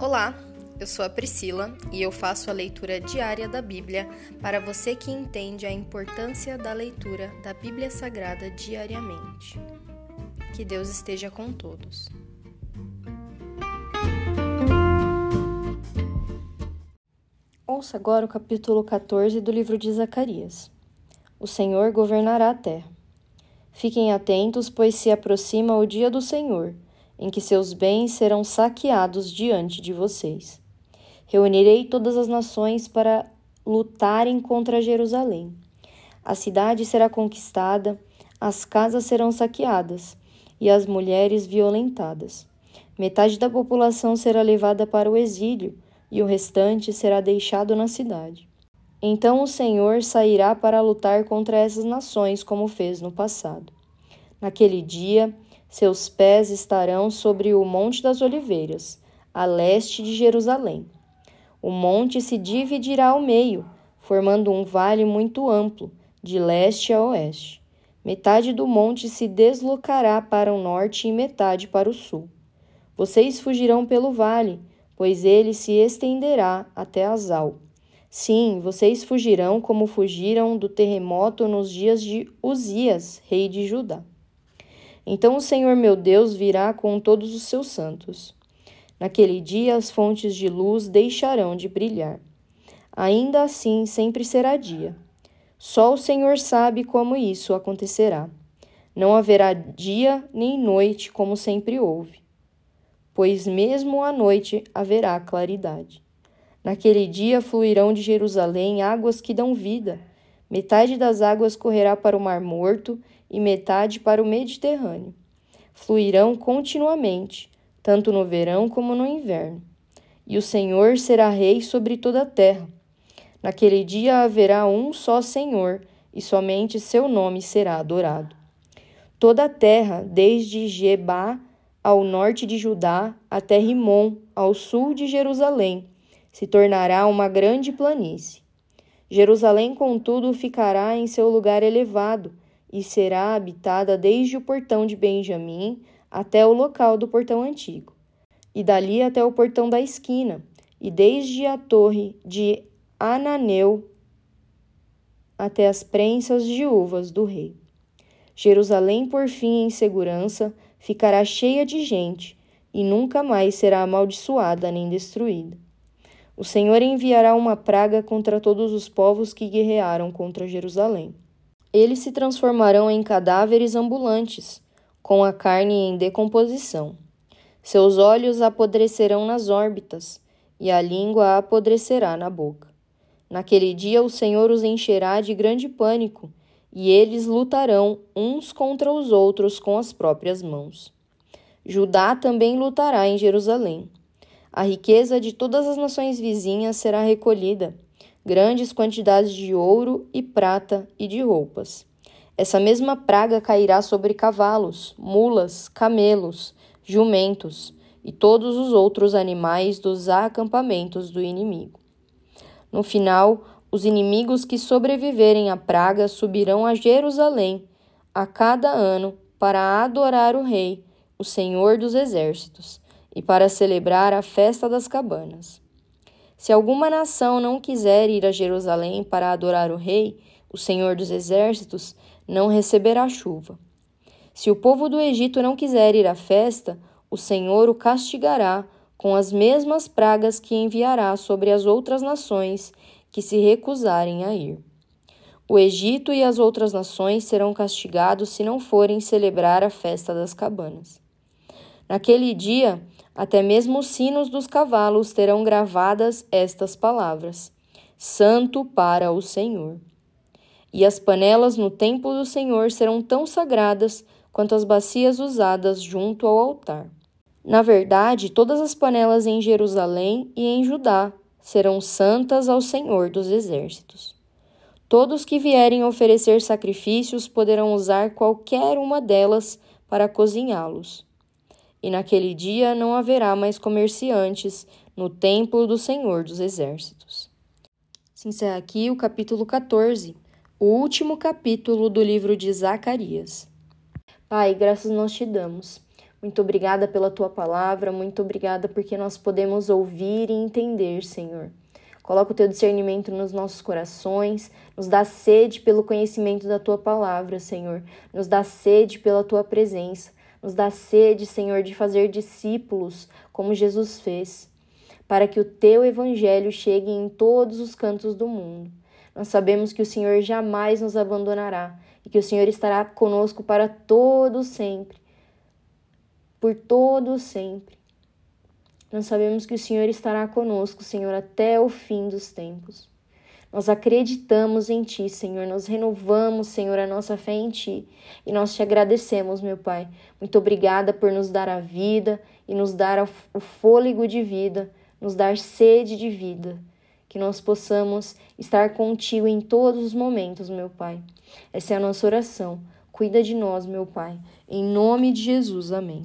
Olá, eu sou a Priscila e eu faço a leitura diária da Bíblia para você que entende a importância da leitura da Bíblia Sagrada diariamente. Que Deus esteja com todos. Ouça agora o capítulo 14 do livro de Zacarias. O Senhor governará a terra. Fiquem atentos, pois se aproxima o dia do Senhor, em que seus bens serão saqueados diante de vocês. Reunirei todas as nações para lutarem contra Jerusalém. A cidade será conquistada, as casas serão saqueadas e as mulheres violentadas. Metade da população será levada para o exílio e o restante será deixado na cidade. Então o Senhor sairá para lutar contra essas nações, como fez no passado. Naquele dia, seus pés estarão sobre o Monte das Oliveiras, a leste de Jerusalém. O monte se dividirá ao meio, formando um vale muito amplo, de leste a oeste. Metade do monte se deslocará para o norte e metade para o sul. Vocês fugirão pelo vale, pois ele se estenderá até Azal. Sim, vocês fugirão como fugiram do terremoto nos dias de Uzias, rei de Judá. Então o Senhor meu Deus virá com todos os seus santos. Naquele dia as fontes de luz deixarão de brilhar. Ainda assim sempre será dia. Só o Senhor sabe como isso acontecerá. Não haverá dia nem noite como sempre houve, pois mesmo à noite haverá claridade. Naquele dia fluirão de Jerusalém águas que dão vida. Metade das águas correrá para o Mar Morto e metade para o Mediterrâneo. Fluirão continuamente tanto no verão como no inverno. E o Senhor será rei sobre toda a terra. Naquele dia haverá um só Senhor, e somente seu nome será adorado. Toda a terra, desde Gebá ao norte de Judá até Rimon, ao sul de Jerusalém, se tornará uma grande planície. Jerusalém, contudo, ficará em seu lugar elevado e será habitada desde o portão de Benjamim até o local do portão antigo, e dali até o portão da esquina, e desde a torre de Ananeu até as prensas de uvas do rei. Jerusalém, por fim, em segurança, ficará cheia de gente, e nunca mais será amaldiçoada nem destruída. O Senhor enviará uma praga contra todos os povos que guerrearam contra Jerusalém. Eles se transformarão em cadáveres ambulantes, com a carne em decomposição. Seus olhos apodrecerão nas órbitas, e a língua apodrecerá na boca. Naquele dia o Senhor os encherá de grande pânico, e eles lutarão uns contra os outros com as próprias mãos. Judá também lutará em Jerusalém. A riqueza de todas as nações vizinhas será recolhida, grandes quantidades de ouro e prata e de roupas. Essa mesma praga cairá sobre cavalos, mulas, camelos, jumentos e todos os outros animais dos acampamentos do inimigo. No final, os inimigos que sobreviverem à praga subirão a Jerusalém a cada ano para adorar o Rei, o Senhor dos Exércitos, e para celebrar a festa das cabanas. Se alguma nação não quiser ir a Jerusalém para adorar o Rei, o Senhor dos Exércitos, não receberá chuva. Se o povo do Egito não quiser ir à festa, o Senhor o castigará com as mesmas pragas que enviará sobre as outras nações que se recusarem a ir. O Egito e as outras nações serão castigados se não forem celebrar a festa das cabanas. Naquele dia, até mesmo os sinos dos cavalos terão gravadas estas palavras: Santo para o Senhor e as panelas no templo do Senhor serão tão sagradas quanto as bacias usadas junto ao altar. Na verdade, todas as panelas em Jerusalém e em Judá serão santas ao Senhor dos exércitos. Todos que vierem oferecer sacrifícios poderão usar qualquer uma delas para cozinhá-los. E naquele dia não haverá mais comerciantes no templo do Senhor dos exércitos. Se encerra aqui o capítulo 14 o último capítulo do livro de Zacarias. Pai, graças nós te damos, Muito obrigada pela tua palavra, muito obrigada porque nós podemos ouvir e entender, Senhor. Coloca o teu discernimento nos nossos corações, nos dá sede pelo conhecimento da tua palavra, Senhor. Nos dá sede pela tua presença. Nos dá sede, Senhor, de fazer discípulos como Jesus fez, para que o teu evangelho chegue em todos os cantos do mundo. Nós sabemos que o Senhor jamais nos abandonará e que o Senhor estará conosco para todo sempre por todo sempre. Nós sabemos que o Senhor estará conosco, Senhor, até o fim dos tempos. Nós acreditamos em Ti, Senhor. Nós renovamos, Senhor, a nossa fé em Ti. E nós te agradecemos, meu Pai. Muito obrigada por nos dar a vida e nos dar o fôlego de vida, nos dar sede de vida. Que nós possamos estar contigo em todos os momentos, meu Pai. Essa é a nossa oração. Cuida de nós, meu Pai. Em nome de Jesus. Amém.